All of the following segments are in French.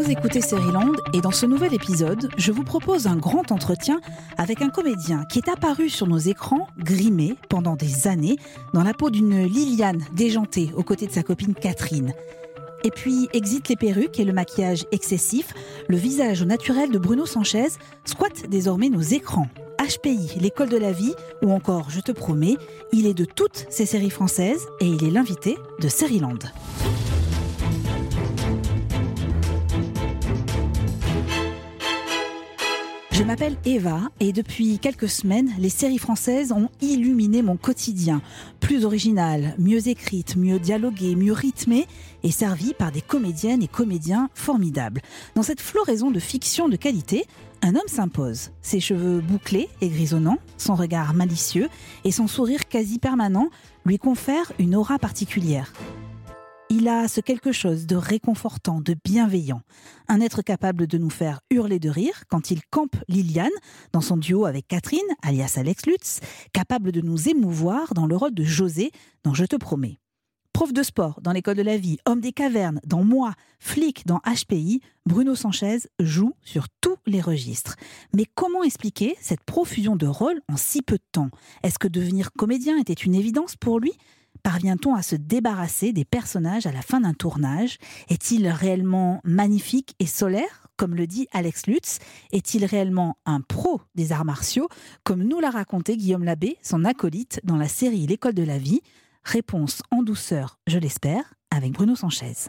Vous écoutez Land et dans ce nouvel épisode, je vous propose un grand entretien avec un comédien qui est apparu sur nos écrans, grimé pendant des années, dans la peau d'une Liliane déjantée aux côtés de sa copine Catherine. Et puis exit les perruques et le maquillage excessif, le visage naturel de Bruno Sanchez squatte désormais nos écrans. HPI, l'école de la vie, ou encore Je te promets, il est de toutes ces séries françaises et il est l'invité de Seriland. Je m'appelle Eva et depuis quelques semaines, les séries françaises ont illuminé mon quotidien. Plus originale, mieux écrite, mieux dialoguée, mieux rythmée et servie par des comédiennes et comédiens formidables. Dans cette floraison de fiction de qualité, un homme s'impose. Ses cheveux bouclés et grisonnants, son regard malicieux et son sourire quasi permanent lui confèrent une aura particulière. Il a ce quelque chose de réconfortant, de bienveillant. Un être capable de nous faire hurler de rire quand il campe Liliane dans son duo avec Catherine, alias Alex Lutz, capable de nous émouvoir dans le rôle de José dans Je te promets. Prof de sport dans l'école de la vie, homme des cavernes dans Moi, flic dans HPI, Bruno Sanchez joue sur tous les registres. Mais comment expliquer cette profusion de rôles en si peu de temps? Est-ce que devenir comédien était une évidence pour lui? Parvient-on à se débarrasser des personnages à la fin d'un tournage? Est-il réellement magnifique et solaire comme le dit Alex Lutz, est-il réellement un pro des arts martiaux, comme nous l'a raconté Guillaume Labbé, son acolyte, dans la série L'école de la vie? Réponse en douceur, je l'espère, avec Bruno Sanchez.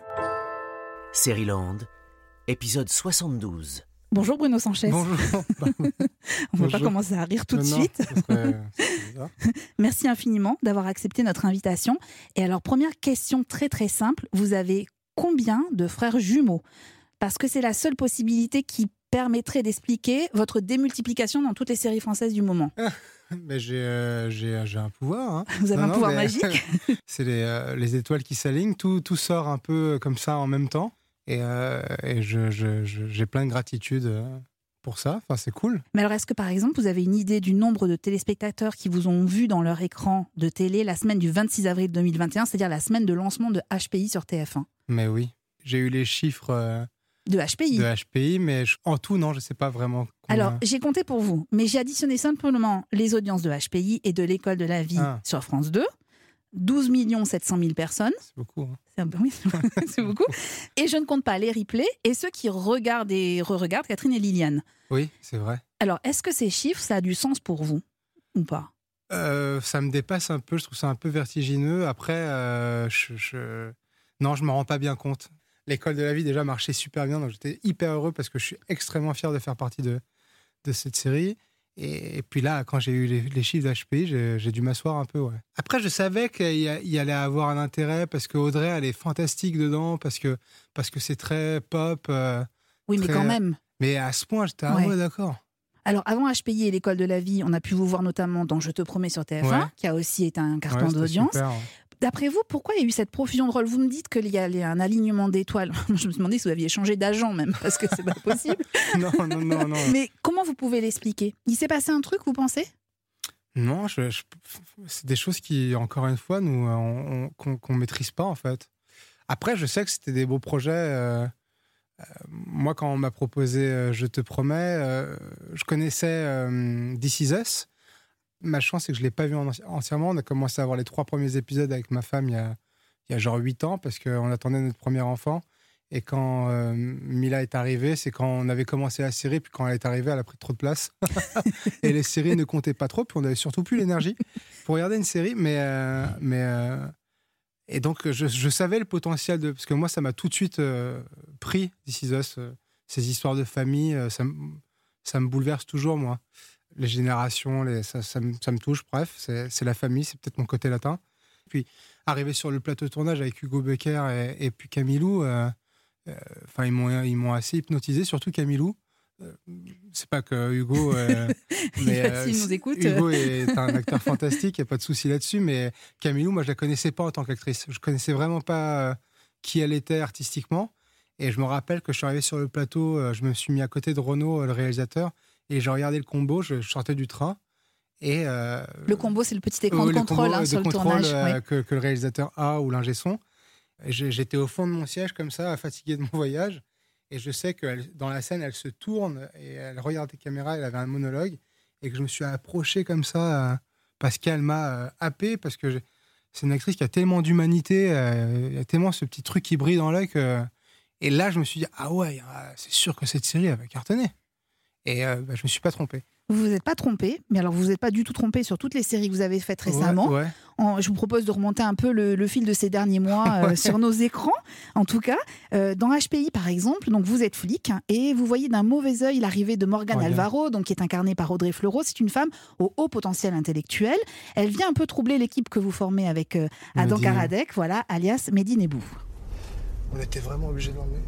Land, épisode 72. Bonjour Bruno Sanchez. Bonjour. On ne va pas commencer à rire tout de suite. Merci infiniment d'avoir accepté notre invitation. Et alors, première question très très simple, vous avez combien de frères jumeaux? Parce que c'est la seule possibilité qui permettrait d'expliquer votre démultiplication dans toutes les séries françaises du moment. Mais euh, j'ai, un pouvoir. Hein. Vous avez un pouvoir magique C'est les, euh, les, étoiles qui s'alignent, tout, tout sort un peu comme ça en même temps. Et, euh, j'ai plein de gratitude euh, pour ça. Enfin, c'est cool. Mais alors, est-ce que par exemple, vous avez une idée du nombre de téléspectateurs qui vous ont vu dans leur écran de télé la semaine du 26 avril 2021, c'est-à-dire la semaine de lancement de HPI sur TF1 Mais oui, j'ai eu les chiffres. Euh, de HPI. De HPI, mais en tout, non, je ne sais pas vraiment. Alors, j'ai compté pour vous, mais j'ai additionné simplement les audiences de HPI et de l'école de la vie ah. sur France 2. 12 700 000 personnes. C'est beaucoup. Hein. C'est beaucoup. Et je ne compte pas les replays et ceux qui regardent et re-regardent Catherine et Liliane. Oui, c'est vrai. Alors, est-ce que ces chiffres, ça a du sens pour vous ou pas? Euh, Ça me dépasse un peu, je trouve ça un peu vertigineux. Après, euh, je, non, je me rends pas bien compte. L'école de la vie déjà marchait super bien, donc j'étais hyper heureux parce que je suis extrêmement fier de faire partie de, de cette série. Et, puis là, quand j'ai eu les, chiffres d'HPI, j'ai dû m'asseoir un peu. Ouais. Après, je savais qu'il y, allait avoir un intérêt parce que Audrey, elle est fantastique dedans, parce que parce que c'est très pop. Euh, oui, mais quand même. Mais à ce point, j'étais ah ouais, d'accord. Alors, avant HPI et l'école de la vie, on a pu vous voir notamment dans Je te promets sur TF1, qui a aussi été un carton d'audience. D'après vous, pourquoi il y a eu cette profusion de rôles? Vous me dites qu'il y a un alignement d'étoiles. Je me demandais si vous aviez changé d'agent même, parce que c'est pas possible. non, non, non, non. Mais comment vous pouvez l'expliquer? Il s'est passé un truc, vous pensez? Non, c'est des choses qui, encore une fois, nous, qu'on ne maîtrise pas en fait. Après, je sais que c'était des beaux projets. Euh, euh, moi, quand on m'a proposé euh, Je te promets, je connaissais This Is Us ma chance, c'est que je ne l'ai pas vu entièrement. On a commencé à voir les trois premiers épisodes avec ma femme il y a, genre huit ans parce qu'on attendait notre premier enfant. Et quand euh, Mila est arrivée, c'est quand on avait commencé la série, puis quand elle est arrivée, elle a pris trop de place. et les séries ne comptaient pas trop, puis on n'avait surtout plus l'énergie pour regarder une série. Mais, euh, mais euh, et donc je, savais le potentiel de, parce que moi ça m'a tout de suite pris This Is Us, ces histoires de famille, ça, ça me bouleverse toujours moi les générations, les, ça, ça, me, touche. Bref, c'est la famille, c'est peut-être mon côté latin. Puis, arriver sur le plateau de tournage avec Hugo Becker et, puis Camilou, euh, euh, enfin, ils m'ont assez hypnotisé, surtout Camilou. Euh, c'est pas que Hugo, mais nous écoute. Hugo est un acteur fantastique, il n'y a pas de souci là-dessus. Mais Camilou, moi, je la connaissais pas en tant qu'actrice. Je connaissais vraiment pas qui elle était artistiquement. Et je me rappelle que je suis arrivé sur le plateau, je me suis mis à côté de Renaud, le réalisateur, et j'ai regardé le combo, je, sortais du train. Et, euh, le combo, c'est le petit écran de contrôle hein, sur le tournage. Euh, que, que, le réalisateur a ou l'ingé son. J'étais au fond de mon siège, comme ça, fatigué de mon voyage. Et je sais que dans la scène, elle se tourne et elle regarde les caméras, elle avait un monologue, et que je me suis approché comme ça euh, parce qu'elle m'a euh, happé, parce que c'est une actrice qui a tellement d'humanité, euh, il y a tellement ce petit truc qui brille dans l'œil que. Et là, je me suis dit, ah ouais, ah, c'est sûr que cette série, elle va cartonner. Et euh, bah, je me suis pas trompé. Vous vous êtes pas trompé, mais alors vous vous êtes pas du tout trompé sur toutes les séries que vous avez faites récemment. Ouais, ouais. En- je vous propose de remonter un peu le, le fil de ces derniers mois euh, Ouais. sur nos écrans. En tout cas, euh, dans HPI par exemple, donc vous êtes flic hein, et vous voyez d'un mauvais œil l'arrivée de Morgane. Alvaro, donc qui est incarnée par Audrey Fleurot. C'est une femme au haut potentiel intellectuel. Elle vient un peu troubler l'équipe que vous formez avec euh, Adam. Karadec, voilà, alias Mehdi Nebou. On était vraiment obligé de l'emmener.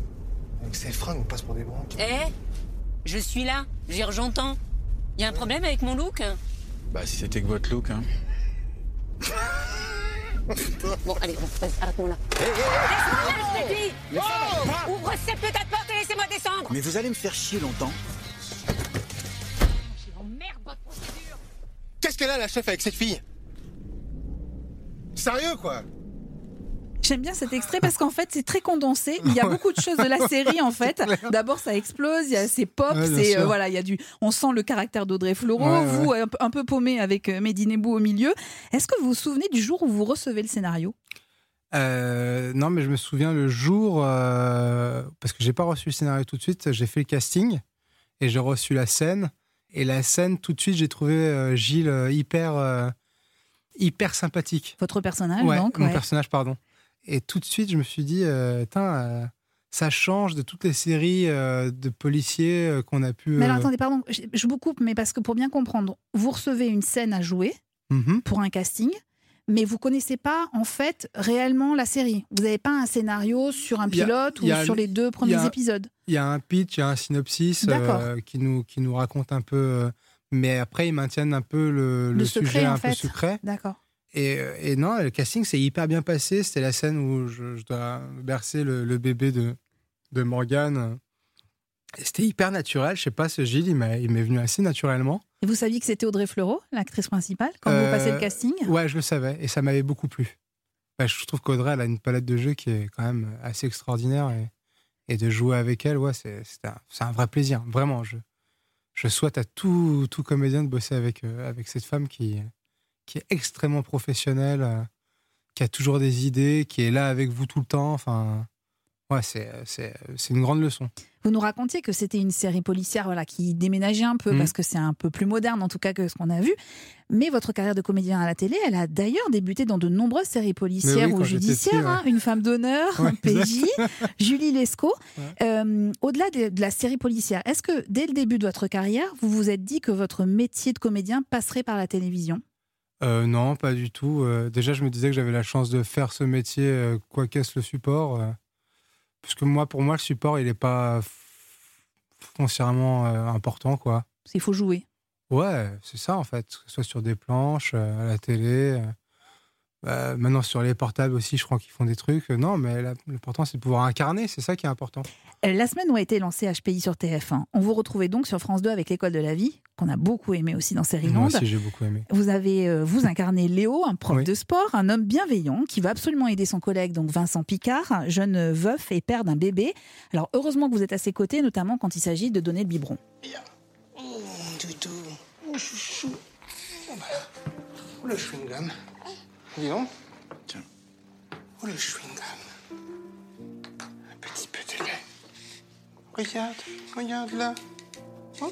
Avec ses fringues, on passe pour des branques. Eh? Je suis là. J'entends. Y a un problème avec mon look? Bah, si c'était que votre look, hein. Bon, allez, arrête-moi là. Laisse-moi là, je te dis Oh Ouvre cette putain de porte et laissez-moi descendre Mais vous allez me faire chier longtemps. Merde, votre procédure Qu'est-ce qu'elle a, la chef, avec cette fille? Sérieux, quoi? J'aime bien cet extrait parce qu'en fait c'est très condensé. Il y a beaucoup de choses de la série en fait. D'abord ça explose, il y a c'est pop, Ouais, c'est euh, voilà, il y a du, on sent le caractère d'Audrey Fleurot. Ouais, ouais. vous un, peu- un peu paumé avec euh, Mehdi Nebou au milieu. Est-ce que vous vous souvenez du jour où vous recevez le scénario? Euh, non, mais je me souviens le jour, euh, parce que j'ai pas reçu le scénario tout de suite, j'ai fait le casting et j'ai reçu la scène. Et la scène, tout de suite, j'ai trouvé Gilles hyper, hyper sympathique. Votre personnage Ouais, donc mon ouais. personnage, pardon. Et tout de suite, je me suis dit, euh, Tain, euh, ça change de toutes les séries euh, de policiers euh, qu'on a pu. Mais alors attendez, pardon, je, je vous coupe, mais parce que pour bien comprendre, vous recevez une scène à jouer mhm. pour un casting. Mais vous connaissez pas en fait réellement la série. Vous n'avez pas un scénario sur un a- pilote ou a- sur les deux premiers a- épisodes. Il y a un pitch, il y a un synopsis qui, nous, qui nous raconte un peu. mais après, ils maintiennent un peu le, Le le secret, sujet en un peu fait. secret. D'accord. Et, euh, et non, le casting s'est hyper bien passé. C'était la scène où je, je dois bercer le, le bébé de, de Morgane. C'était hyper naturel. Je sais pas, ce Gilles, il m'est venu assez naturellement. Et vous saviez que c'était Audrey Fleurot, l'actrice principale, quand vous Euh, passez le casting? Ouais, je le savais. Et ça m'avait beaucoup plu. Bah, je trouve qu'Audrey, elle a une palette de jeux qui est quand même assez extraordinaire. Et, et de jouer avec elle, ouais, c'est un, vrai plaisir. Vraiment, je, je souhaite à tout, tout comédien de bosser avec, euh, avec cette femme qui, qui est extrêmement professionnelle, euh, qui a toujours des idées, qui est là avec vous tout le temps. Enfin, ouais, c'est c'est- c'est une grande leçon. Vous nous racontiez que c'était une série policière voilà, qui déménageait un peu, Mhm. parce que c'est un peu plus moderne en tout cas que ce qu'on a vu. Mais votre carrière de comédien à la télé, elle a d'ailleurs débuté dans de nombreuses séries policières oui, ou judiciaires. petit, ouais. hein. Une femme d'honneur, Ouais, PJ, Julie Lescaut. Ouais. Euh, Au-delà de, de la série policière, est-ce que dès le début de votre carrière, vous vous êtes dit que votre métier de comédien passerait par la télévision? Euh, non, pas du tout. Euh, déjà, je me disais que j'avais la chance de faire ce métier, euh, quoi qu'est-ce le support. parce que moi, pour moi, le support, il n'est pas foncièrement important, quoi. Il faut jouer. Ouais, c'est ça, en fait. Que ce soit sur des planches, à la télé. Euh, euh, maintenant, sur les portables aussi, je crois qu'ils font des trucs. Euh, Non, mais l'important, c'est de pouvoir incarner. C'est ça qui est important. Euh, La semaine où a été lancé HPI sur TF1, on vous retrouvait donc sur France 2 avec l'école de la vie, qu'on a beaucoup aimé aussi dans Moi Série-Land. aussi, j'ai beaucoup aimé. Vous avez euh, vous incarné Léo, un prof Oui. de sport, un homme bienveillant qui va absolument aider son collègue donc Vincent Picard, jeune veuf et père d'un bébé. Alors heureusement que vous êtes à ses côtés, notamment quand il s'agit de donner le biberon. Toutou. Oh, chouchou. Oh, voilà. Oh, le chewing-gum. Dis donc. Tiens. Oh, le chewing-gum. Un petit peu de lait. Regarde, regarde là. Oh,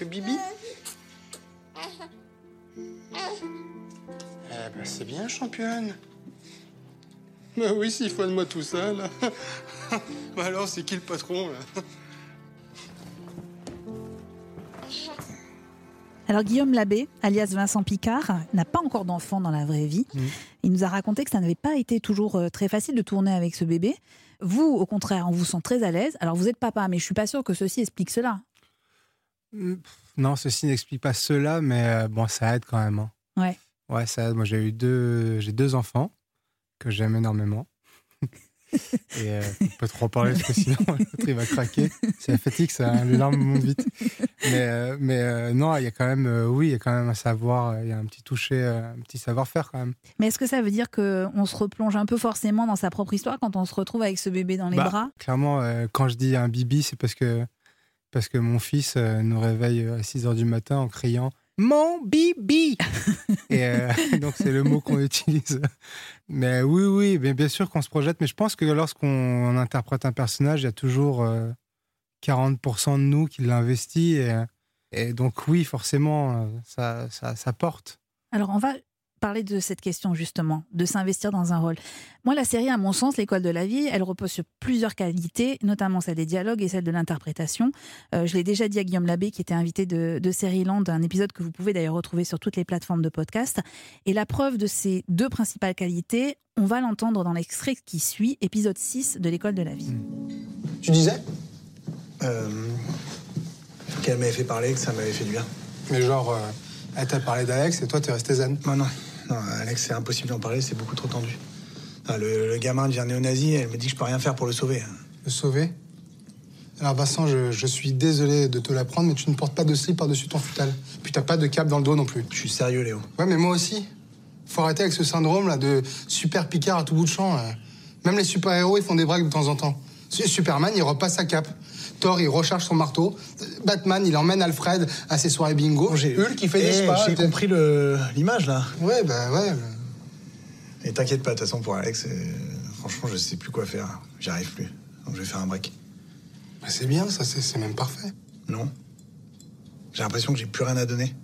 le bibi. Eh ben, c'est bien, championne. Bah oui, s'il faut de moi tout ça, là. bah alors, c'est qui le patron, là? Alors Guillaume Labbé, alias Vincent Picard, n'a pas encore d'enfant dans la vraie vie. Mhm. Il nous a raconté que ça n'avait pas été toujours euh, très facile de tourner avec ce bébé. Vous, au contraire, on vous sent très à l'aise. Alors vous êtes papa, mais je suis pas sûre que ceci explique cela. Mm, pff, Non, ceci n'explique pas cela, mais euh, bon, ça aide quand même. hein. Ouais. Ouais, ça aide. Moi, j'ai eu deux, j'ai deux enfants que j'aime énormément. Et euh, on peut trop en parler parce que sinon l'autre il va craquer. C'est la fatigue, ça, les larmes montent vite. Mais, euh, mais euh, non, il y a quand même, oui, il y a quand même un savoir, il y a un petit toucher, un petit savoir-faire quand même. Mais est-ce que ça veut dire qu'on se replonge un peu forcément dans sa propre histoire quand on se retrouve avec ce bébé dans les Bah, bras? Clairement, quand je dis un bibi, c'est parce que, parce que mon fils nous réveille à 6 h du matin en criant Mon bibi Et euh, donc, c'est le mot qu'on utilise. Mais oui, oui, mais bien sûr qu'on se projette. Mais je pense que lorsqu'on interprète un personnage, il y a toujours euh, 40% de nous qui l'investit. Et, et donc, oui, forcément, euh, ça, ça, ça porte. Alors, on va parler de cette question justement, de s'investir dans un rôle. Moi, la série, à mon sens, l'école de la vie, elle repose sur plusieurs qualités, notamment celle des dialogues et celle de l'interprétation. Euh, je l'ai déjà dit à Guillaume Labbé, qui était invité de, de Série-Land, un épisode que vous pouvez d'ailleurs retrouver sur toutes les plateformes de podcast. Et la preuve de ces deux principales qualités, on va l'entendre dans l'extrait qui suit, épisode 6 de l'école de la vie. Tu disais euh, Qu'elle m'avait fait parler, que ça m'avait fait du bien. Mais genre, euh, elle t'a parlé d'Alex et toi, t'es resté zen. Non, non, non, Alex, c'est impossible d'en parler, c'est beaucoup trop tendu. Le, le gamin devient néo-nazi, elle me dit que je peux rien faire pour le sauver. Le sauver? Alors, Vincent, je, je suis désolé de te l'apprendre, mais tu ne portes pas de slip par-dessus ton futal. Puis t'as pas de cap dans le dos non plus. Je suis sérieux, Léo. Ouais, mais moi aussi. Faut arrêter avec ce syndrome là de super picard à tout bout de champ. là. Même les super-héros, ils font des braques de temps en temps. Su- Superman, il repasse sa cape. Thor, il recharge son marteau. Batman, il emmène Alfred à ses soirées bingo. Hulk, il fait des Eh, spas. J'ai compris le- l'image, là. Ouais, bah ouais. Et t'inquiète pas, de toute façon, pour Alex, euh, franchement, je sais plus quoi faire. J'y arrive plus. Donc je vais faire un break. Bah, c'est bien, ça, c'est même parfait. Non J'ai l'impression que j'ai plus rien à donner.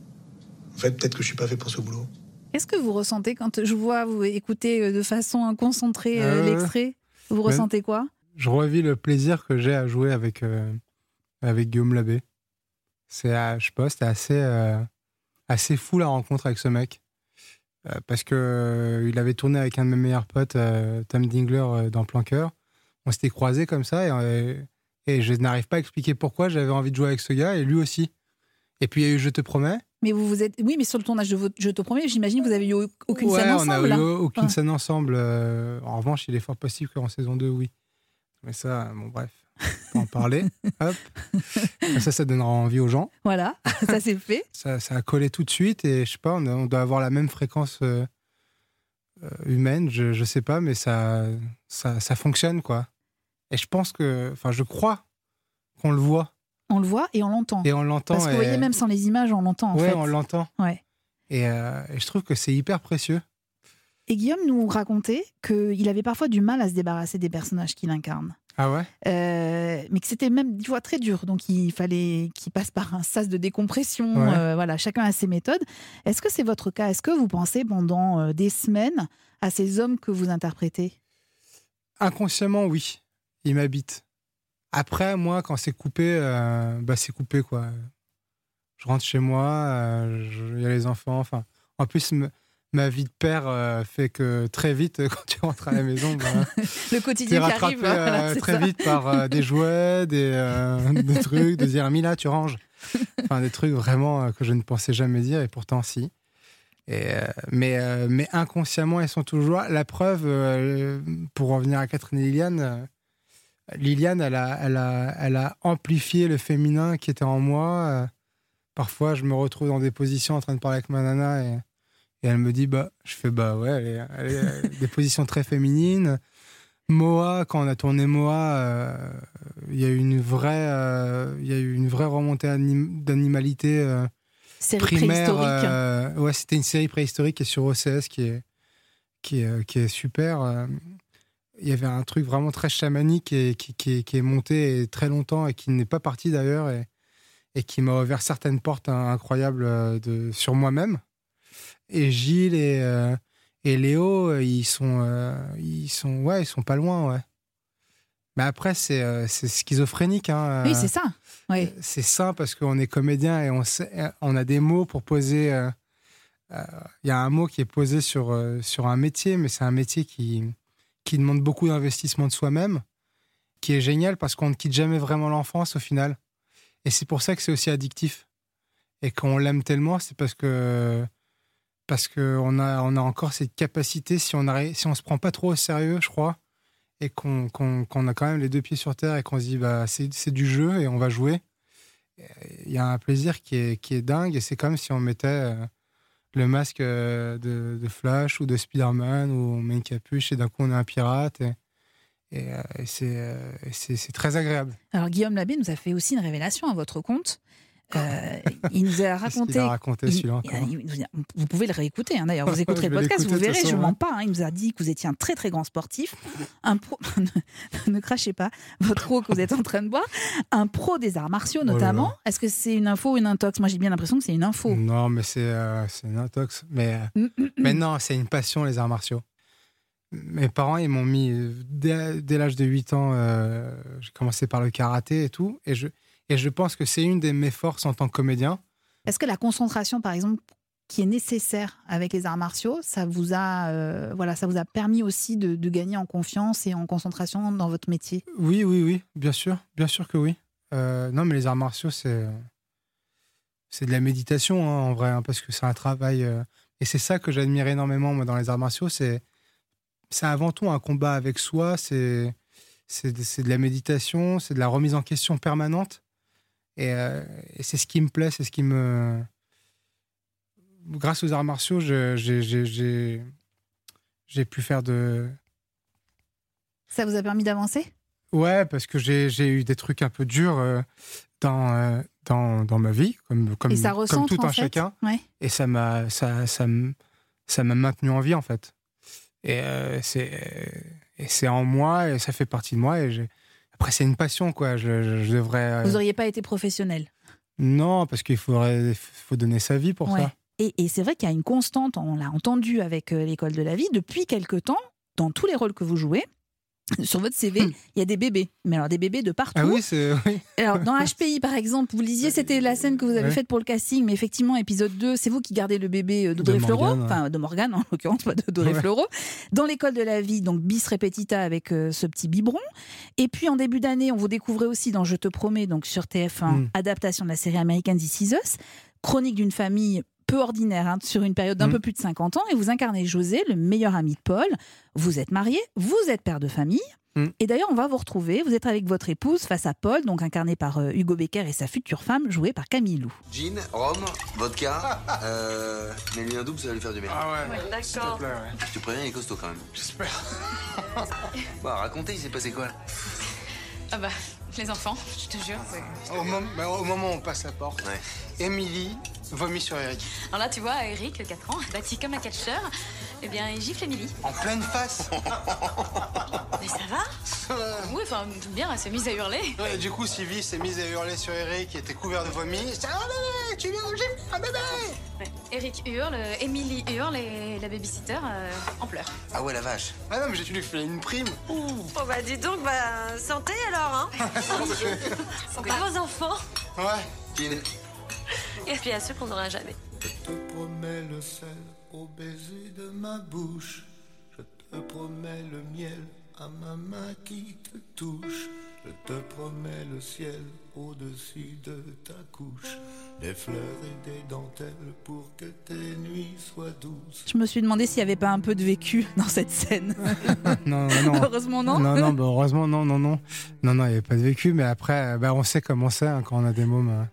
En fait, peut-être que je suis pas fait pour ce boulot. Qu'est-ce que vous ressentez quand je vois vous écouter euh, de façon concentrée euh, l'extrait? Vous ressentez quoi? Je revis le plaisir que j'ai à jouer avec, euh, avec Guillaume Labbé. C'est, je sais pas, c'était assez, euh, assez fou la rencontre avec ce mec. Euh, parce que il avait tourné avec un de mes meilleurs potes, Tom Dingler, dans Planqueur. On s'était croisés comme ça et, et je n'arrive pas à expliquer pourquoi j'avais envie de jouer avec ce gars et lui aussi. Et puis il y a eu Je te promets. Mais vous vous êtes oui, mais sur le tournage de votre Je te promets, j'imagine que vous avez eu au- aucune ouais, scène on ensemble. a eu hein aucune scène ensemble. en revanche, il est fort possible qu'en saison 2, oui. Mais ça, bon, bref, on en parler. Hop. Ça, ça donnera envie aux gens. Voilà, ça c'est fait. Ça, ça a collé tout de suite et je sais pas, on, doit avoir la même fréquence euh, euh, humaine, je, je sais pas, mais ça, ça, ça fonctionne, quoi. Et je pense que, enfin, je crois qu'on le voit On le voit et on l'entend. et on l'entend. Parce que vous voyez, même sans les images, on l'entend fait. on l'entend. Ouais. Et, euh, et je trouve que c'est hyper précieux. Et Guillaume nous racontait qu'il avait parfois du mal à se débarrasser des personnages qu'il incarne. Ah ouais? Euh, mais que c'était même des fois très dur. Donc il fallait qu'il passe par un sas de décompression. Ouais. Euh, voilà, chacun a ses méthodes. Est-ce que c'est votre cas? Est-ce que vous pensez pendant euh, des semaines à ces hommes que vous interprétez? Inconsciemment, oui. Il m'habite. Après, moi, quand c'est coupé, euh, bah, c'est coupé, quoi. Je rentre chez moi, il y a les enfants. Enfin, en plus, ma vie de père euh, fait que très vite, quand tu rentres à la maison, bah, Le quotidien qui rattrapé arrive. euh, voilà, c'est très ça. vite par euh, des jouets, des, euh, des trucs, de dire Mila, tu ranges. Enfin, des trucs vraiment euh, que je ne pensais jamais dire, et pourtant, si. Et, euh, mais, euh, mais inconsciemment, elles sont toujours là. La preuve, euh, pour revenir à Catherine et Liliane, euh, Liliane, elle a, elle, a, elle a amplifié le féminin qui était en moi. Euh, parfois, je me retrouve dans des positions en train de parler avec ma nana et, et elle me dit bah, je fais bah ouais, elle est- elle est- euh, des positions très féminines. Moa, quand on a tourné Moa, euh, il y a eu une vraie, euh, il y a eu une vraie remontée anim- d'animalité. euh, primaire. ouais, c'était une série préhistorique qui est sur OCS qui est, qui est, qui est super. Il y avait un truc vraiment très chamanique et qui, qui, est- qui est monté très longtemps et qui n'est pas parti d'ailleurs et, et qui m'a ouvert certaines portes hein, incroyables de, sur moi-même. Et Gilles et, euh, et Léo, euh, ils sont, euh, ils sont, ouais, ils sont pas loin, ouais. Mais après, c'est euh, schizophrénique. Hein, Oui, c'est ça. Oui. c'est ça parce qu'on est comédien et on, sait- on a des mots pour poser. Il y a un mot qui est posé sur, sur un métier, mais c'est un métier qui, qui demande beaucoup d'investissement de soi-même, qui est génial parce qu'on ne quitte jamais vraiment l'enfance au final. Et c'est pour ça que c'est aussi addictif. Et qu'on l'aime tellement, c'est parce que parce qu'on a, on a encore cette capacité, si on ne se prend pas trop au sérieux, je crois, et qu'on qu'on a quand même les deux pieds sur terre et qu'on se dit bah c'est du jeu et on va jouer. Il y a un plaisir qui est, qui est dingue et c'est comme si on mettait euh, le masque euh, de, Flash ou de Spider-Man ou on met une capuche et d'un coup on est un pirate et, et, euh, c'est très agréable. Alors Guillaume Labbé nous a fait aussi une révélation à votre compte. Euh, il nous a raconté. a raconté il- il- vous pouvez le réécouter, hein, d'ailleurs. Vous écouterez le podcast, vous verrez, je façon, mens ouais. pas. hein. il nous a dit que vous étiez un très très grand sportif, un pro. ne crachez pas votre eau que vous êtes en train de boire, un pro des arts martiaux là. notamment. Est-ce que c'est une info ou une intox? Moi j'ai bien l'impression que c'est une info. Non, mais c'est euh, une intox. Mais, euh, mais non, c'est une passion, les arts martiaux. Mes parents, ils m'ont mis, dès, dès l'âge de 8 ans, j'ai commencé par le karaté et tout. Et je, et je pense que c'est une de mes forces en tant que comédien. Est-ce que la concentration, par exemple, qui est nécessaire avec les arts martiaux, ça vous a, euh, voilà, ça vous a permis aussi de, de gagner en confiance et en concentration dans votre métier? Oui, oui, oui, bien sûr, bien sûr que oui. Euh, non, mais les arts martiaux, c'est c'est de la méditation hein, en vrai, hein, parce que c'est un travail. euh, et c'est ça que j'admire énormément moi dans les arts martiaux, c'est c'est avant tout un combat avec soi. C'est c'est de, c'est de la méditation, c'est de la remise en question permanente. Et, euh, et c'est ce qui me plaît, c'est ce qui me. Grâce aux arts martiaux, j'ai- pu faire de, Ça vous a permis d'avancer? Ouais, parce que j'ai eu des trucs un peu durs euh, dans, euh, dans, dans ma vie, comme, comme, ça comme tout un fait chacun. Ouais. Et ça m'a ça, ça, ça m'a maintenu en vie, en fait. Et euh, c'est en moi, et ça fait partie de moi. Et après, c'est une passion, quoi. Je, je- je devrais. euh, Vous n'auriez pas été professionnel? Non, parce qu'il faudrait faut donner sa vie pour Ouais. ça. Et, et c'est vrai qu'il y a une constante, on l'a entendu avec euh, l'école de la vie, depuis quelque temps, dans tous les rôles que vous jouez, sur votre CV, il y a des bébés. Mais alors des bébés de partout. Hmm. Ah oui, c'est. Oui. Alors, dans HPI, par exemple, vous lisiez, c'était la scène que vous avez Ouais. faite pour le casting, mais effectivement, épisode 2, c'est vous qui gardez le bébé euh, d'Audrey Fleurot, enfin de Morgane en l'occurrence, pas d'Audrey Ouais. Fleurot. Dans l'école de la vie, donc bis repetita avec euh, ce petit biberon. Et puis en début d'année, on vous découvrait aussi dans Je te promets, donc sur TF1, Mm. adaptation de la série américaine This Is Us, chronique d'une famille peu ordinaire hein, sur une période d'un Mm. peu plus de 50 ans, et vous incarnez José, le meilleur ami de Paul. Vous êtes marié, vous êtes père de famille. Mm. Et d'ailleurs, on va vous retrouver. Vous êtes avec votre épouse face à Paul, donc incarné par euh, Hugo Becker et sa future femme, jouée par Camille Lou. Gin, rhum, vodka, euh, mais lui un double, ça va lui faire du bien. Ah ouais. Te plaît, ouais. Je te préviens, il est costaud quand même. J'espère. Bah, racontez, il s'est passé quoi là Ah bah, les enfants, je te jure. Au, mom- bah, au moment où on passe la porte, Ouais. Émilie vomit sur Eric. Alors là, tu vois, Eric, 4 ans, bâti comme un catcheur, eh bien, il gifle Émilie. En pleine face. Mais ça va Oui, enfin, bien, elle s'est mise à hurler. Ouais, du coup, Sylvie s'est mise à hurler sur Eric, qui était couvert de vomi. C'est un bébé, tu viens de gifler un bébé. Ouais. Eric hurle, Émilie hurle et la babysitter euh, en pleure. Ah ouais, la vache. Ah non, mais j'ai dû lui faire une prime. Oh bah dis donc, bah santé alors, hein Santé vos enfants Ouais. Et puis à ceux qu'on n'aura jamais. Je te promets le sel au baiser de ma bouche. Je te promets le miel à ma main qui te touche. Je te promets le ciel au-dessus de ta couche. Des fleurs et des dentelles pour que tes nuits soient douces. Je me suis demandé s'il n'y avait pas un peu de vécu dans cette scène. Non, non, non. Heureusement, non. Non, non, bah, heureusement, non, non, non. Non, non, il n'y avait pas de vécu, mais après, bah, on sait comment c'est hein, quand on a des mômes. euh,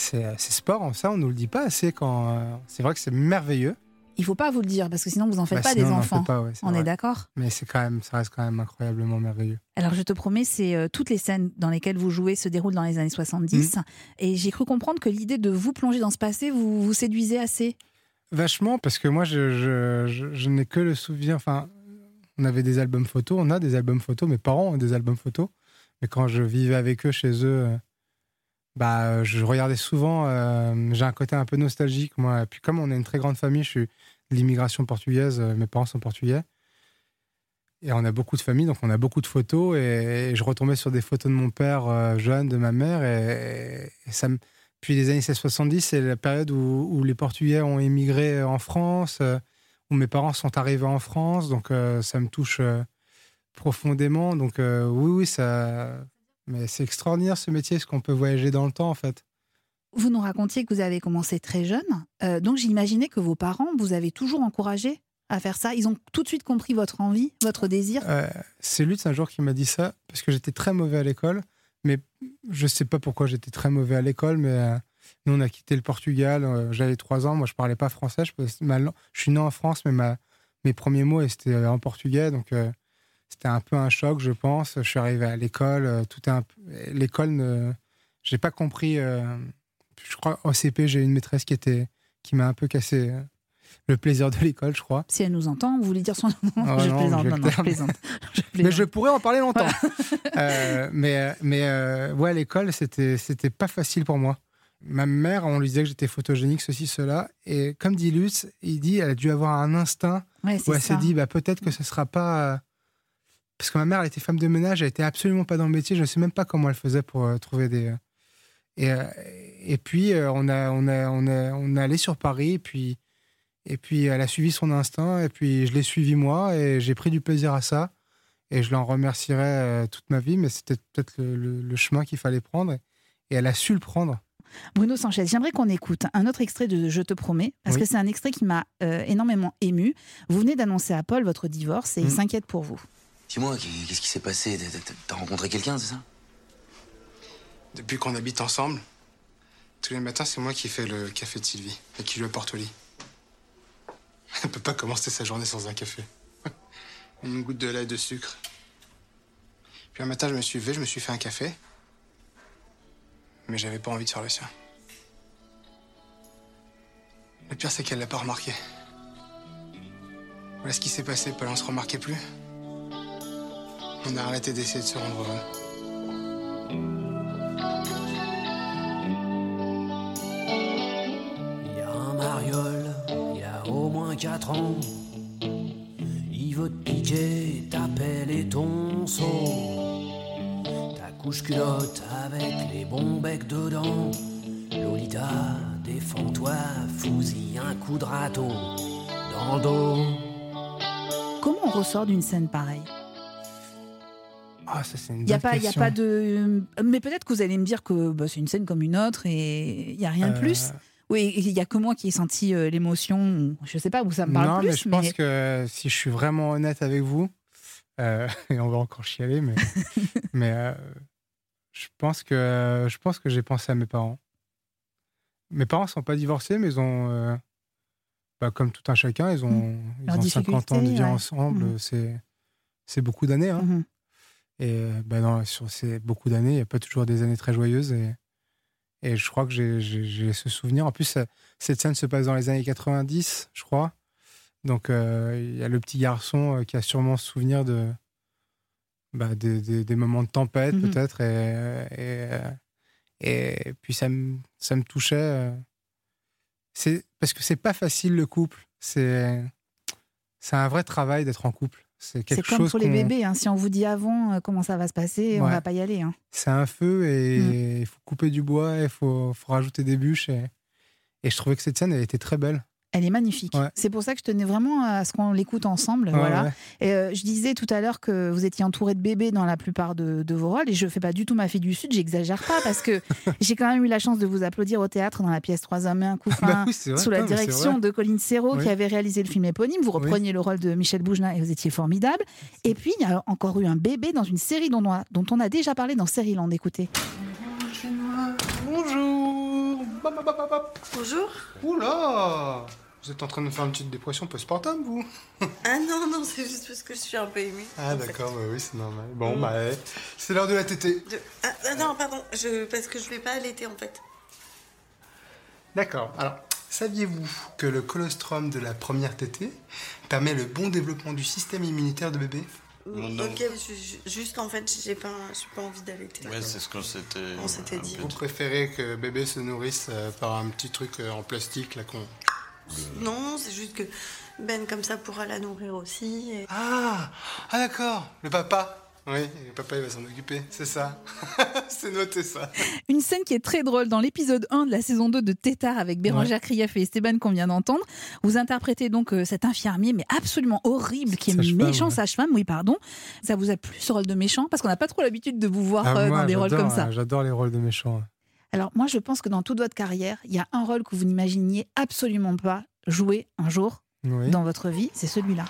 C'est euh, c'est sport, hein, ça, on nous le dit pas assez quand. euh, C'est vrai que c'est merveilleux. Il faut pas vous le dire parce que sinon vous en faites Bah, pas sinon, des on en enfants. fait pas, ouais, c'est on vrai. est d'accord Mais c'est quand même, ça reste quand même incroyablement merveilleux. Alors je te promets, c'est euh, toutes les scènes dans lesquelles vous jouez se déroulent dans les années 70 Mm. et j'ai cru comprendre que l'idée de vous plonger dans ce passé vous vous séduisait assez. Vachement, parce que moi, je, je, je, je n'ai que le souvenir. Enfin, on avait des albums photos, on a des albums photos, mes parents ont des albums photos. Mais quand je vivais avec eux chez eux, bah, je regardais souvent. euh, J'ai un côté un peu nostalgique, moi. Et puis, comme on est une très grande famille, je suis de l'immigration portugaise, euh, mes parents sont portugais. Et on a beaucoup de familles, donc on a beaucoup de photos. Et, je retombais sur des photos de mon père euh, jeune, de ma mère. Et. Puis les années 70, c'est la période où, les Portugais ont émigré en France, euh, où mes parents sont arrivés en France, donc euh, ça me touche euh, profondément. Donc euh, oui, oui, ça. Mais c'est extraordinaire ce métier, ce qu'on peut voyager dans le temps en fait. Vous nous racontiez que vous avez commencé très jeune, euh, donc j'imaginais que vos parents vous avez toujours encouragé à faire ça. Ils ont tout de suite compris votre envie, votre désir. Euh, c'est Lutz un jour qui m'a dit ça, parce que j'étais très mauvais à l'école, mais je sais pas pourquoi j'étais très mauvais à l'école, mais euh, nous on a quitté le Portugal, euh, j'avais trois ans, moi je parlais pas français, je, ma lang- je suis né en France, mais ma, mes premiers mots c'était en portugais, donc c'était un peu un choc, je pense. Je suis arrivé à l'école, euh, tout un l'école ne, j'ai pas compris. euh, je crois au CP j'ai une maîtresse qui était, qui m'a un peu cassé euh, le plaisir de l'école, je crois. Si elle nous entend, vous voulez dire son nom? Oh Je non, plaisante, non, non, je plaisante. Je Mais je pourrais en parler longtemps. Euh, mais mais euh, ouais, l'école, c'était c'était pas facile pour moi. Ma mère, on lui disait que j'étais photogénique, ceci, cela. Et comme dit Lutz, il dit elle a dû avoir un instinct Ouais, où elle s'est dit bah, peut-être que ce sera pas. Parce que ma mère, elle était femme de ménage, elle était absolument pas dans le métier. Je ne sais même pas comment elle faisait pour euh, trouver des. euh, Et, euh, et puis, on, a, on, a, on, a, on est allé sur Paris, et puis, et puis elle a suivi son instinct, et puis je l'ai suivi moi, et j'ai pris du plaisir à ça. Et je l'en remercierai toute ma vie, mais c'était peut-être le, le- le chemin qu'il fallait prendre. Et elle a su le prendre. Bruno Sanchez, j'aimerais qu'on écoute un autre extrait de Je te promets, parce Oui. que c'est un extrait qui m'a euh, énormément ému. Vous venez d'annoncer à Paul votre divorce et il Mm. s'inquiète pour vous. Dis-moi, qu'est- qu'est-ce qui s'est passé? T'as- rencontré quelqu'un, c'est ça? Depuis qu'on habite ensemble, tous les matins, c'est moi qui fais le café de Sylvie et qui lui apporte au lit. Elle peut pas commencer sa journée sans un café. Une goutte de lait de sucre. Puis un matin, je me suis levé, je me suis fait un café. Mais j'avais pas envie de faire le sien. Le pire, c'est qu'elle l'a pas remarqué. Voilà ce qui s'est passé, Paul, on se remarquait plus. On a arrêté d'essayer de se rendre heureux. Il y a un mariole, il a au moins 4 ans. Il veut te piquer ta pelle et ton seau. Ta couche culotte avec les bons becs dedans. Lolita, défends-toi, fous-y un coup de râteau dans le dos. Comment on ressort d'une scène pareille? Ah, ça, c'est une Il n'y a, pas- il y a question. pas de. Mais peut-être que vous allez me dire que bah, c'est une scène comme une autre et il n'y a rien de Euh, plus. Oui, il n'y a que moi qui ai senti euh, l'émotion. Je ne sais pas où ça me parle non, plus. mais je pense que si je suis vraiment honnête avec vous, euh, et on va encore chialer, mais, mais euh, je pense que je pense que j'ai pensé à mes parents. Mes parents sont pas divorcés, mais ils ont, euh, bah, comme tout un chacun, ils ont, ils Leurs ont 50 ans de vie ouais. ensemble. Mhm. C'est c'est beaucoup d'années. hein. Mhm. Et euh, dans- sur ces beaucoup d'années, il n'y a pas toujours des années très joyeuses. Et, et je crois que j'ai- ce souvenir. En plus, ça- cette scène se passe dans les années 90, je crois. Donc, euh, il y a le petit garçon euh, qui a sûrement ce souvenir de, bah, des, des- des moments de tempête, Mhm. peut-être. Et, et, euh, et puis, ça me, ça me touchait. euh. Parce que c'est pas facile, le couple. C'est un vrai travail d'être en couple. C'est quelque comme chose pour les bébés. hein. Si on vous dit avant euh, comment ça va se passer, on Ouais. va pas y aller. hein. c'est un feu Mm. et il faut couper du bois, il faut, faut rajouter des bûches. Et, et je trouvais que cette scène, elle était très belle. Elle est magnifique. Ouais. C'est pour ça que je tenais vraiment à ce qu'on l'écoute ensemble. Ouais, voilà. ouais. Et, euh, je disais tout à l'heure que vous étiez entouré de bébés dans la plupart de, de vos rôles. Et je fais pas du tout ma fille du Sud, j'exagère pas, parce que j'ai quand même eu la chance de vous applaudir au théâtre dans la pièce Trois hommes et un couffin, Bah oui, vrai. sous la direction de Colline Serrault, Oui. qui avait réalisé le film éponyme. Vous repreniez le rôle de Michel Bougelin et vous étiez formidable. Et puis, il y a encore eu un bébé dans une série dont on a, dont on a déjà parlé dans Land. Écoutez. Bonjour bap. Bonjour. Oula Vous êtes en train de me faire une petite dépression postpartum, vous Ah non, non, c'est juste parce que je suis un peu émue. Ah d'accord, bah oui, c'est normal. Bon, Mm. bah, eh, c'est l'heure de la tétée. De- Ah, ah, non, pardon, je... parce que je vais pas allaiter en fait. D'accord. Alors, saviez-vous que le colostrum de la première tétée permet le bon développement du système immunitaire de bébé? Ok, je- je- juste en fait, j'ai pas, j'ai pas envie d'allaiter. Ouais, c'est ce qu'on s'était. On s'était dit. Vous préférez que bébé se nourrisse euh, par un petit truc euh, en plastique, là, qu'on... Non, c'est juste que Ben comme ça pourra la nourrir aussi. et- Ah Ah d'accord, le papa Oui, le papa, il va s'en occuper, c'est ça. c'est noté, ça. Une scène qui est très drôle dans l'épisode 1 de la saison 2 de Tétard avec Bérangère Krief et Esteban qu'on vient d'entendre. Vous interprétez donc euh, cet infirmier, mais absolument horrible, qui est Sage-femme, méchant, ouais. sage-femme, oui, pardon. Ça vous a plu ce rôle de méchant? Parce qu'on n'a pas trop l'habitude de vous voir Ah, euh, moi, dans des rôles j'adore, comme ça. euh, J'adore les rôles de méchants. Alors moi, je pense que dans toute votre carrière, il y a un rôle que vous n'imaginiez absolument pas jouer un jour. Oui. dans votre vie, c'est celui-là.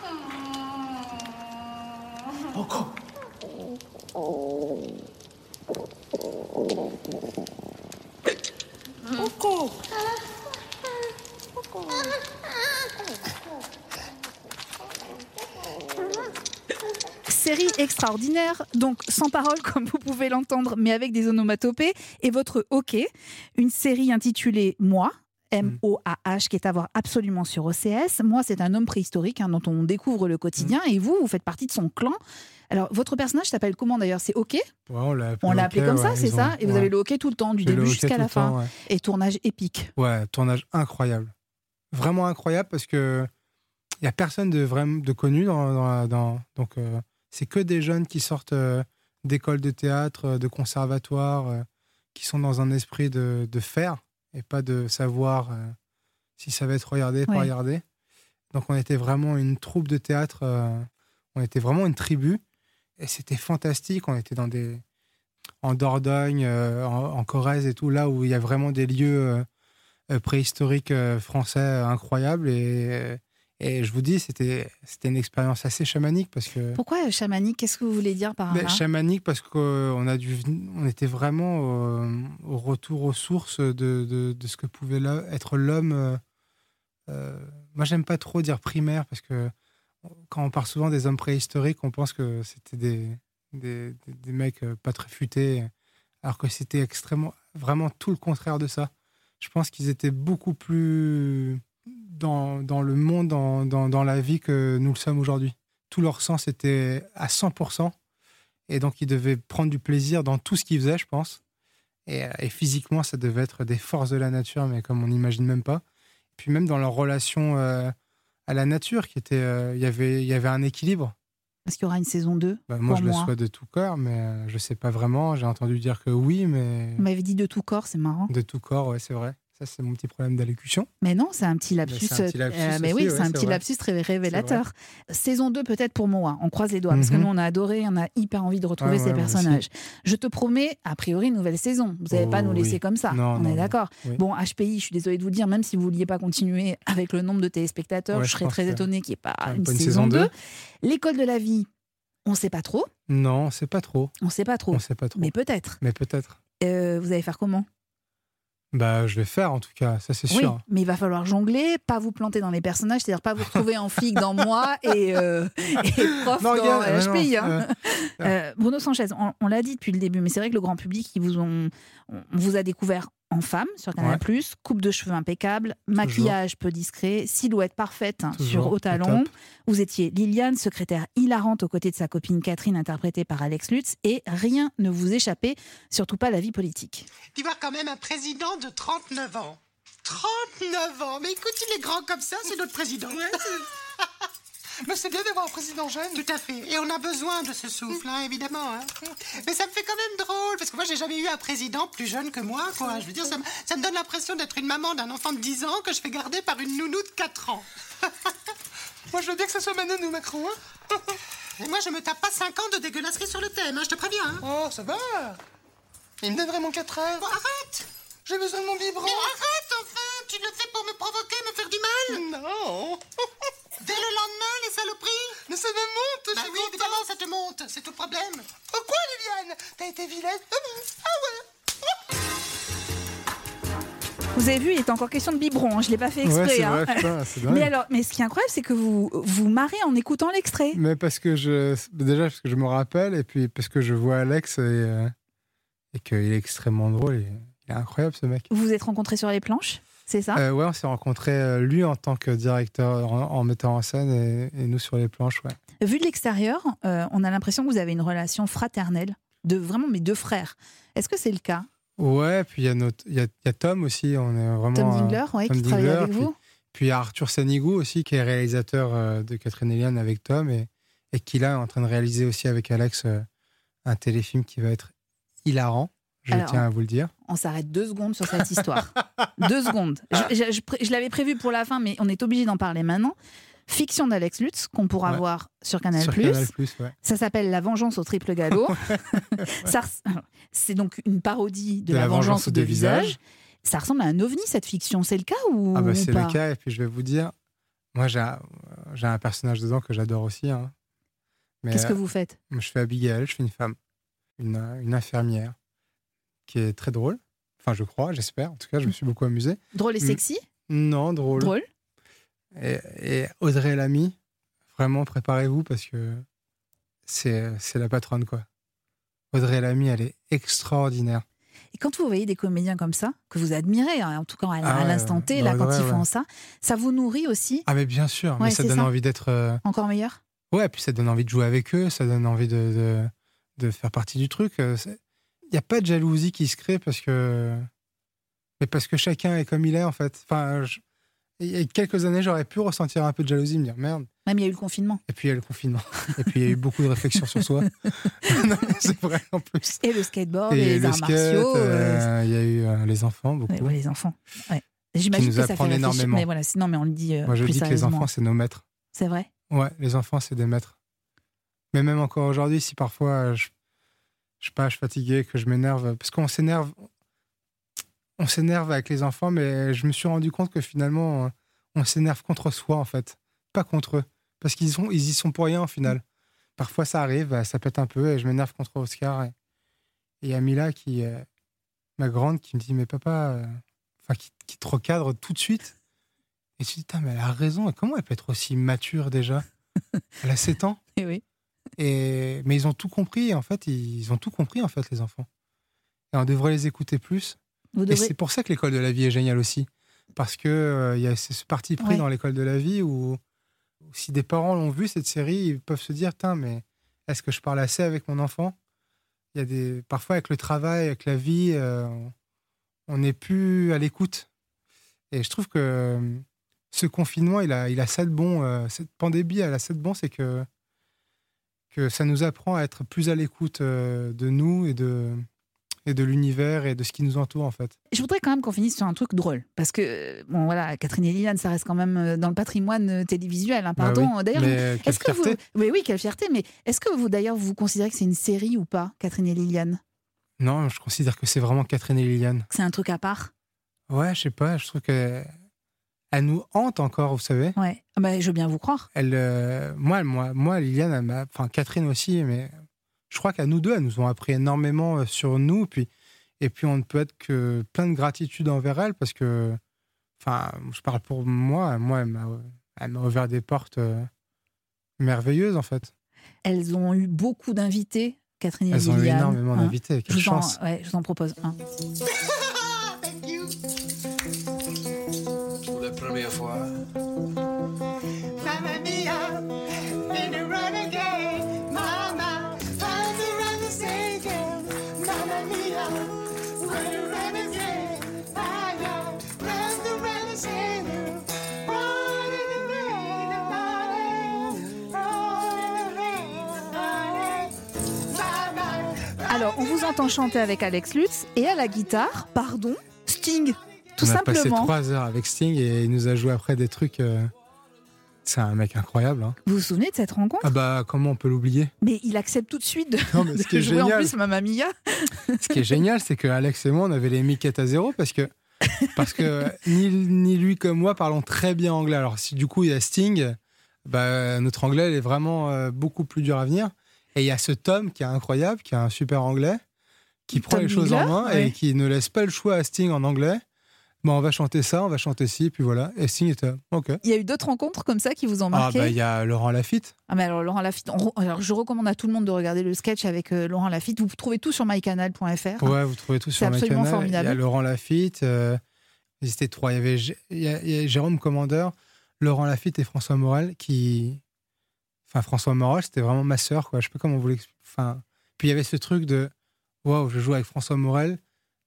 Série extraordinaire, donc sans parole comme vous pouvez l'entendre, mais avec des onomatopées, et votre hockey, une série intitulée Moi, M-O-A-H, qui est à voir absolument sur OCS. Moi, c'est un homme préhistorique hein, dont on découvre le quotidien, et vous, vous faites partie de son clan. Alors, votre personnage s'appelle comment d'ailleurs? C'est hockey? Ouais, on l'a appelé, comme ça, c'est ça? Et vous avez le hockey tout le temps, du début jusqu'à la fin. temps. Et tournage épique. Ouais, tournage incroyable. Vraiment incroyable parce que il y a personne de vraiment de connu dans, dans la- dans- donc euh, c'est que des jeunes qui sortent euh, d'écoles de théâtre, euh, de conservatoires, euh, qui sont dans un esprit de, de faire et pas de savoir si ça va être regardé, pas Ouais. regardé. Donc on était vraiment une troupe de théâtre, on était vraiment une tribu et c'était fantastique. On était dans des en Dordogne, euh, en, en Corrèze et tout, là où il y a vraiment des lieux euh, préhistoriques euh, français incroyables. Et, et je vous dis, c'était une expérience assez chamanique parce que. Pourquoi chamanique? Qu'est-ce que vous voulez dire par Mais là? chamanique parce qu'on a dû, on était vraiment euh, au retour aux sources de, de, de ce que pouvait être l'homme. euh, euh, moi, j'aime pas trop dire primaire parce que quand on parle souvent des hommes préhistoriques, on pense que c'était des, des, des- mecs euh, pas très futés, alors que c'était extrêmement, vraiment tout le contraire de ça. Je pense qu'ils étaient beaucoup plus dans, dans le monde, dans, dans, dans la vie que nous le sommes aujourd'hui. Tout leur sens était à 100%. Et donc, ils devaient prendre du plaisir dans tout ce qu'ils faisaient, je pense. Et, euh, et physiquement, ça devait être des forces de la nature, mais comme on n'imagine même pas. Puis même dans leur relation euh, à la nature, qui était, euh, il y avait, il y avait un équilibre. Est-ce qu'il y aura une saison 2 Bah, moi, je le souhaite de tout cœur, mais je sais pas vraiment. J'ai entendu dire que oui, mais Vous m'avez dit de tout corps, c'est marrant. de tout corps, ouais, c'est vrai. Ça, c'est mon petit problème d'allocution. Mais non, c'est un petit lapsus. c'est un petit lapsus euh, mais aussi, oui, ouais, c'est un petit vrai. lapsus très révélateur. Saison 2 peut-être pour moi. On croise les doigts parce que Mhm. nous on a adoré, on a hyper envie de retrouver ces ouais, personnages. Je te promets, a priori, une nouvelle saison. Vous n'allez Oh, pas nous laisser oui. comme ça. Non, on non, est d'accord. Oui. Bon, HPI, je suis désolée de vous le dire, même si vous vouliez pas continuer avec le nombre de téléspectateurs, Ouais, je je serais très étonnée qu'il n'y ait pas une, pas une saison saison 2. deux. L'école de la vie, on ne sait pas trop. Non, c'est pas trop. On ne sait pas trop. On sait pas trop. Mais peut-être. Mais peut-être. Euh, vous allez faire comment? Bah, je vais faire en tout cas, ça c'est Oui, sûr. mais il va falloir jongler, pas vous planter dans les personnages, c'est-à-dire pas vous retrouver en flic dans moi et, euh, et prof Non, dans non, HPI. hein. euh, Euh, Bruno Sanchez, on, on l'a dit depuis le début, mais c'est vrai que le grand public, ils vous ont, on vous a découvert en femme sur Canal+, coupe de cheveux impeccable, maquillage peu discret, silhouette parfaite hein, Toujours, sur haut au talon. Vous étiez Liliane, secrétaire hilarante aux côtés de sa copine Catherine, interprétée par Alex Lutz, et rien ne vous échappait, surtout pas la vie politique. Tu vois quand même un président de 39 ans. 39 ans Mais écoute, il est grand comme ça, c'est notre président. Mais c'est bien d'avoir un président jeune. Tout à fait. Et on a besoin de ce souffle, hein, évidemment. hein. Mais ça me fait quand même drôle, parce que moi, j'ai jamais eu un président plus jeune que moi, quoi. Je veux dire, ça me, ça me donne l'impression d'être une maman d'un enfant de 10 ans que je fais garder par une nounou de 4 ans. moi, je veux bien que ce soit ma nounou, Macron. hein. Et moi, je me tape pas 5 ans de dégueulasserie sur le thème, hein, je te préviens. Oh, ça va Il me donnerait mon 4 heures. Bon, arrête J'ai besoin de mon biberon. Mais arrête enfin Tu le fais pour me provoquer, me faire du mal Non Dès le lendemain, les saloperies Mais ça me monte, Bah oui, évidemment, ça te monte, c'est tout le problème. Oh quoi, Liliane? T'as été vilaine Ah Ah ouais Vous avez vu, il est encore question de biberon, hein, je ne l'ai pas fait exprès. Ouais, hein. vrai, putain, mais, alors, mais ce qui est incroyable, c'est que vous vous marrez en écoutant l'extrait. Mais parce que je. Déjà, parce que je me rappelle, et puis parce que je vois Alex et, euh, et qu'il est extrêmement drôle. et il est incroyable, ce mec. Vous vous êtes rencontrés sur les planches, c'est ça? Euh, ouais, on s'est rencontrés, euh, lui en tant que directeur, en, en mettant en scène, et, et nous sur les planches, ouais. Vu de l'extérieur, euh, on a l'impression que vous avez une relation fraternelle, de vraiment mes deux frères. Est-ce que c'est le cas? Ouais, puis il y, a notre- y, a, y a Tom aussi, on est vraiment. Tom euh, Dingler, ouais, Tom qui travaille avec puis- vous Puis il y a Arthur Sanigou aussi, qui est réalisateur de Catherine Eliane avec Tom, et, et qui là est en train de réaliser aussi avec Alex un téléfilm qui va être hilarant, je Alors, tiens à vous le dire. On s'arrête deux secondes sur cette histoire. deux secondes. Je, je- je pré- je l'avais prévu pour la fin, mais on est obligé d'en parler maintenant. Fiction d'Alex Lutz, qu'on pourra Ouais. voir sur Canal+. Sur Canal+, ouais. Ça s'appelle La vengeance au triple galop. C'est donc une parodie de, la, vengeance aux deux visages. Ça ressemble à un ovni, cette fiction. C'est le cas ou, Ah bah c'est le cas, et puis je vais vous dire, Moi, j'ai un, personnage dedans que j'adore aussi. hein. Qu'est-ce que euh, vous faites? Je fais Abigail, je fais une femme, une, une infirmière, qui est très drôle. Enfin, je crois, j'espère. En tout cas, je me suis beaucoup amusé. Drôle et Mm. sexy Non, drôle. Drôle Et, et Audrey Lamy, vraiment, préparez-vous parce que c'est la patronne, quoi. Audrey Lamy, elle est extraordinaire. Et quand vous voyez des comédiens comme ça, que vous admirez, hein, en tout cas à, Ah l'instant T, là, quand ouais, ils font ça, ça vous nourrit aussi Ah, mais bien sûr, mais ça donne ça. envie d'être. euh, Encore meilleur Ouais, puis ça donne envie de jouer avec eux, ça donne envie de, de, de faire partie du truc. Il n'y a pas de jalousie qui se crée parce que. Mais parce que chacun est comme il est, en fait. Enfin, je- il y a quelques années, j'aurais pu ressentir un peu de jalousie, me dire merde. Même il y a eu le confinement. Et puis il y a le confinement. Et puis il y a eu beaucoup de réflexions sur soi. C'est vrai en plus. Et le skateboard, Et et les le arts skate, martiaux. euh, euh, il y a eu euh, les enfants, beaucoup. ouais, ouais, les enfants. Ouais. J'imagine que ça fait énormément. Mais voilà, c'est- non, mais on le dit. euh, Moi, je plus dis que les enfants, c'est nos maîtres. C'est vrai? Ouais, les enfants, c'est des maîtres. Mais même encore aujourd'hui, si parfois, je, je sais pas, je suis fatigué, que je m'énerve, parce qu'on s'énerve, on s'énerve avec les enfants, mais je me suis rendu compte que finalement, euh, on s'énerve contre soi, en fait, pas contre eux, parce qu'ils ils y sont pour rien, au final. Parfois, ça arrive, euh, ça pète un peu, et je m'énerve contre Oscar. Et il y a Mila, qui, euh, ma grande, qui me dit, mais papa, euh, enfin, qui, te recadre tout de suite. Et tu dis, mais elle a raison, comment elle peut être aussi mature déjà? Elle a 7 ans? Et oui. Et, mais ils ont tout compris, en fait, ils ont tout compris, en fait, les enfants. Et on devrait les écouter plus. Vous Et c'est pour ça que l'école de la vie est géniale aussi. Parce que euh, y a ce parti pris Ouais. dans l'école de la vie où, si des parents l'ont vu, cette série, ils peuvent se dire, Tain, mais est-ce que je parle assez avec mon enfant? Il y a des, parfois, avec le travail, avec la vie, euh, on- on n'est plus à l'écoute. Et je trouve que euh, ce confinement, il a, il a ça de bon, euh, cette pandémie, elle a ça de bon, c'est que, que ça nous apprend à être plus à l'écoute euh, de nous et de, et de l'univers et de ce qui nous entoure, en fait. Je voudrais quand même qu'on finisse sur un truc drôle. Parce que, bon, voilà, Catherine et Liliane, ça reste quand même euh, dans le patrimoine euh, télévisuel. hein, Bah pardon. oui, D'ailleurs, est-ce que vous. Oui, oui, quelle fierté. Mais est-ce que vous, d'ailleurs, vous considérez que c'est une série ou pas, Catherine et Liliane? Non, je considère que c'est vraiment Catherine et Liliane. C'est un truc à part? Ouais, je sais pas, je trouve que elle nous hante encore, vous savez. Ouais. Ah bah, je veux bien vous croire. Elle, euh, moi, moi, moi, Liliane, enfin Catherine aussi, mais je crois qu'à nous deux, elles nous ont appris énormément euh, sur nous, puis et puis on ne peut être que plein de gratitude envers elle parce que, enfin, je parle pour moi, moi, elle m'a, ouvert des portes euh, merveilleuses en fait. Elles ont eu beaucoup d'invités, Catherine et Elles ont eu Liliane. énormément hein. d'invités, quelle je vous en- chance. ouais, je vous en propose un. Première fois. Mamma mia, in a renegade. Mama, find the running Satan. Mamma mia, when a renegade. Fire, run the running Satan. Run in the rain, running, run in the rain, running. Mama, Alors, on vous entend chanter avec Alex Lutz et à la guitare, pardon, Sting, tout on a passé trois heures avec Sting et il nous a joué après des trucs. euh, C'est un mec incroyable. hein. Vous vous souvenez de cette rencontre? Ah bah comment on peut l'oublier? Mais il accepte tout de suite de, Non, mais ce de qui est jouer en génial- plus Mamma Mia. Ce qui est génial, c'est que Alex et moi, on avait les miquettes à zéro parce que, parce que ni, ni lui comme moi parlons très bien anglais. Alors, si du coup il y a Sting, bah, notre anglais il est vraiment euh, beaucoup plus dur à venir. Et il y a ce Tom qui est incroyable, qui a un super anglais, qui prend les choses en main ouais. et qui ne laisse pas le choix à Sting en anglais. Bon, on va chanter ça, on va chanter ci, puis voilà. Et Sting était OK. Il y a eu d'autres rencontres comme ça qui vous ont Ah, marqué bah, il y a Laurent Lafitte. Ah, mais alors Laurent Lafitte, on alors, je recommande à tout le monde de regarder le sketch avec euh, Laurent Lafitte. Vous trouvez tout sur mycanal.fr. Ouais, vous trouvez tout C'est sur ma absolument canal. formidable. Il y a Laurent Lafitte. euh, ils étaient trois. Il y avait il y a- il y a Jérôme Commandeur, Laurent Lafitte et François Morel qui. Enfin, François Morel, c'était vraiment ma sœur, quoi. Je sais pas comment vous l'expliquer. Enfin, puis il y avait ce truc de waouh, je joue avec François Morel.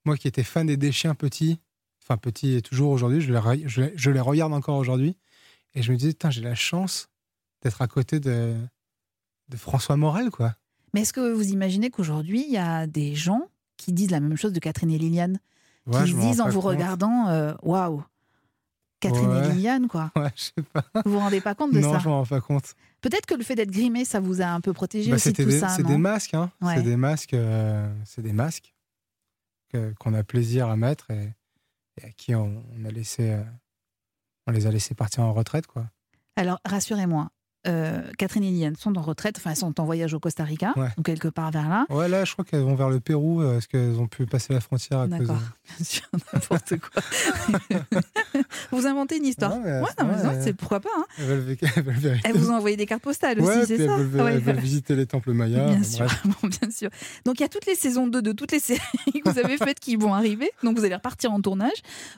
Moi qui étais fan des Déchiens petits, enfin petits et toujours aujourd'hui, je les, re- je, les- je les regarde encore aujourd'hui. Et je me disais, putain, j'ai la chance d'être à côté de, de François Morel, quoi. Mais est-ce que vous imaginez qu'aujourd'hui, il y a des gens qui disent la même chose de Catherine et Liliane Ouais, Qui se disent en vous compte. regardant, euh, waouh, Catherine Ouais. et Liliane, quoi. Ouais, je sais pas. Vous vous rendez pas compte de non, ça je m'en rends pas compte. Peut-être que le fait d'être grimé, ça vous a un peu protégé Bah, aussi de tout des- ça. c'est non des masques, hein. C'est des masques, euh, c'est des masques que- qu'on a plaisir à mettre et, à qui on, on a laissé, euh, on les a laissés partir en retraite, quoi. Alors, rassurez-moi, euh, Catherine et Liliane sont en retraite, enfin, elles sont en voyage au Costa Rica, Ouais. donc quelque part vers là. Ouais, là, je crois qu'elles vont vers le Pérou euh, parce qu'elles ont pu passer la frontière à cause D'accord, de... bien sûr, n'importe quoi. vous inventez une histoire. Ouais, non, mais ouais, non, euh, c'est pourquoi pas. hein. Elles veulent, elles veulent vérifier. Elles vous ont envoyé des cartes postales aussi, c'est puis ça elles veulent, Ouais, elles veulent visiter les temples mayas. Bien sûr, bon, bien sûr. Donc il y a toutes les saisons 2 de toutes les séries que vous avez faites qui vont arriver. Donc vous allez repartir en tournage.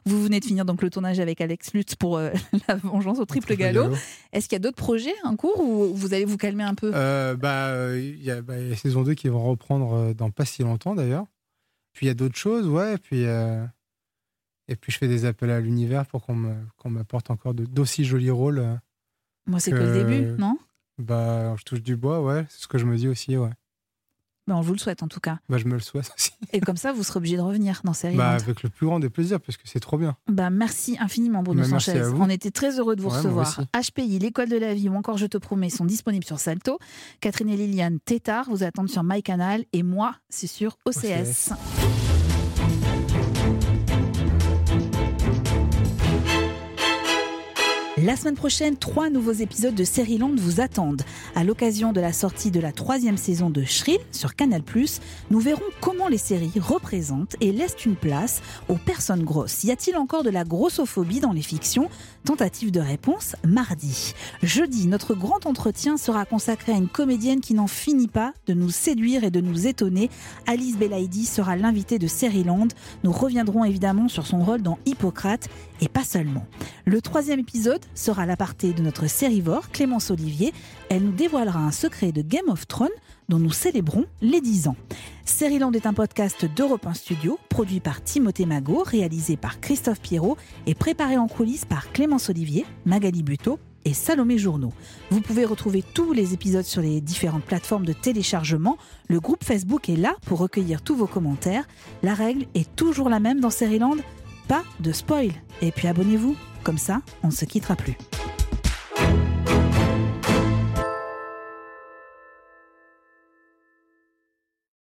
Vous venez de finir donc le tournage avec Alex Lutz pour euh, La Vengeance au triple galop. galop. Est-ce qu'il y a d'autres projets en cours ou vous allez vous calmer un peu? Euh, bah, il y a bah, y a saison 2 qui vont reprendre euh, dans pas si longtemps d'ailleurs. Puis il y a d'autres choses, ouais. Et puis, euh, et puis je fais des appels à l'univers pour qu'on me- qu'on m'apporte encore d'aussi jolis rôles. Moi c'est que le début, non? Bah, je touche du bois, ouais. C'est ce que je me dis aussi, ouais. Ben, On vous le souhaite en tout cas. Bah, je me le souhaite aussi. Et comme ça, vous serez obligé de revenir dans Série Bah, Land. avec le plus grand des plaisirs, parce que c'est trop bien. Bah, merci infiniment Bruno Bah, merci Sanchez. à vous. On était très heureux de vous Ouais, recevoir. HPI, l'école de la vie ou encore Je te promets sont disponibles sur Salto. Catherine et Liliane Tétard vous attendent sur MyCanal et moi, c'est sur OCS. La semaine prochaine, trois nouveaux épisodes de Série Land vous attendent. À l'occasion de la sortie de la troisième saison de Shrill sur Canal+, nous verrons comment les séries représentent et laissent une place aux personnes grosses. Y a-t-il encore de la grossophobie dans les fictions? Tentative de réponse mardi. Jeudi, notre grand entretien sera consacré à une comédienne qui n'en finit pas de nous séduire et de nous étonner. Alice Belaïdi sera l'invitée de Land. Nous reviendrons évidemment sur son rôle dans Hippocrate et pas seulement. Le troisième épisode sera l'aparté de notre sérivore, Clémence Olivier. Elle nous dévoilera un secret de Game of Thrones dont nous célébrons les 10 ans. Sériland est un podcast d'Europe 1 Studio, produit par Timothée Magot, réalisé par Christophe Pierrot et préparé en coulisses par Clémence Olivier, Magali Buteau et Salomé Journeau. Vous pouvez retrouver tous les épisodes sur les différentes plateformes de téléchargement. Le groupe Facebook est là pour recueillir tous vos commentaires. La règle est toujours la même dans Sériland, pas de spoil. Et puis abonnez-vous, comme ça on ne se quittera plus.